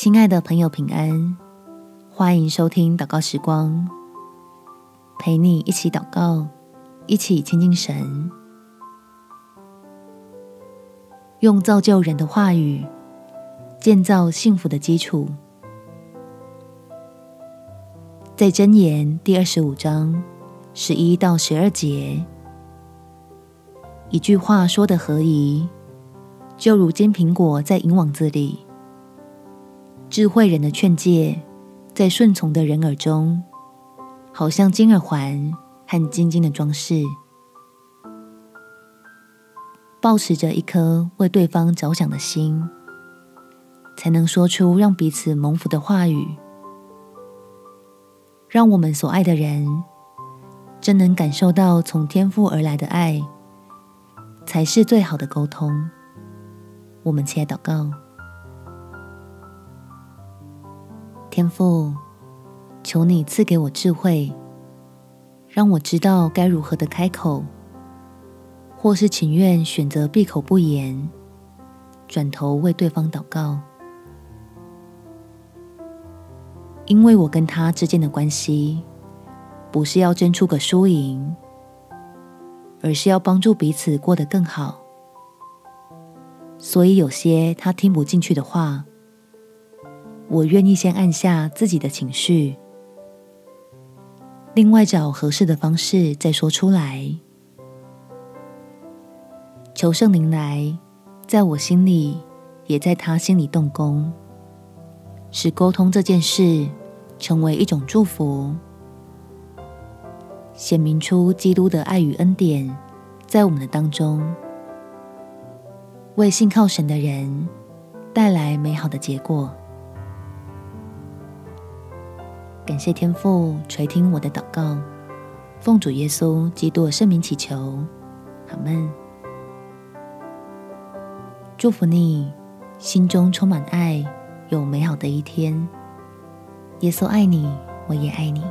亲爱的朋友，平安！欢迎收听祷告时光，陪你一起祷告，一起亲近神，用造就人的话语建造幸福的基础。在箴言第二十五章十一到十二节，一句话说得合宜，就如金苹果在银网子里。智慧人的劝诫，在顺从的人耳中，好像金耳环和金金的装饰。抱持着一颗为对方着想的心，才能说出让彼此蒙福的话语，让我们所爱的人真能感受到从天父而来的爱，才是最好的沟通。我们起来祷告。天父，求你赐给我智慧，让我知道该如何的开口，或是情愿选择闭口不言，转头为对方祷告。因为我跟他之间的关系，不是要争出个输赢，而是要帮助彼此过得更好。所以有些他听不进去的话，我愿意先按下自己的情绪，另外找合适的方式再说出来。求圣灵来，在我心里，也在他心里动工，使沟通这件事成为一种祝福，显明出基督的爱与恩典在我们的当中，为信靠神的人带来美好的结果。感谢天父垂听我的祷告，奉主耶稣基督圣名祈求，阿门。祝福你，心中充满爱，有美好的一天。耶稣爱你，我也爱你。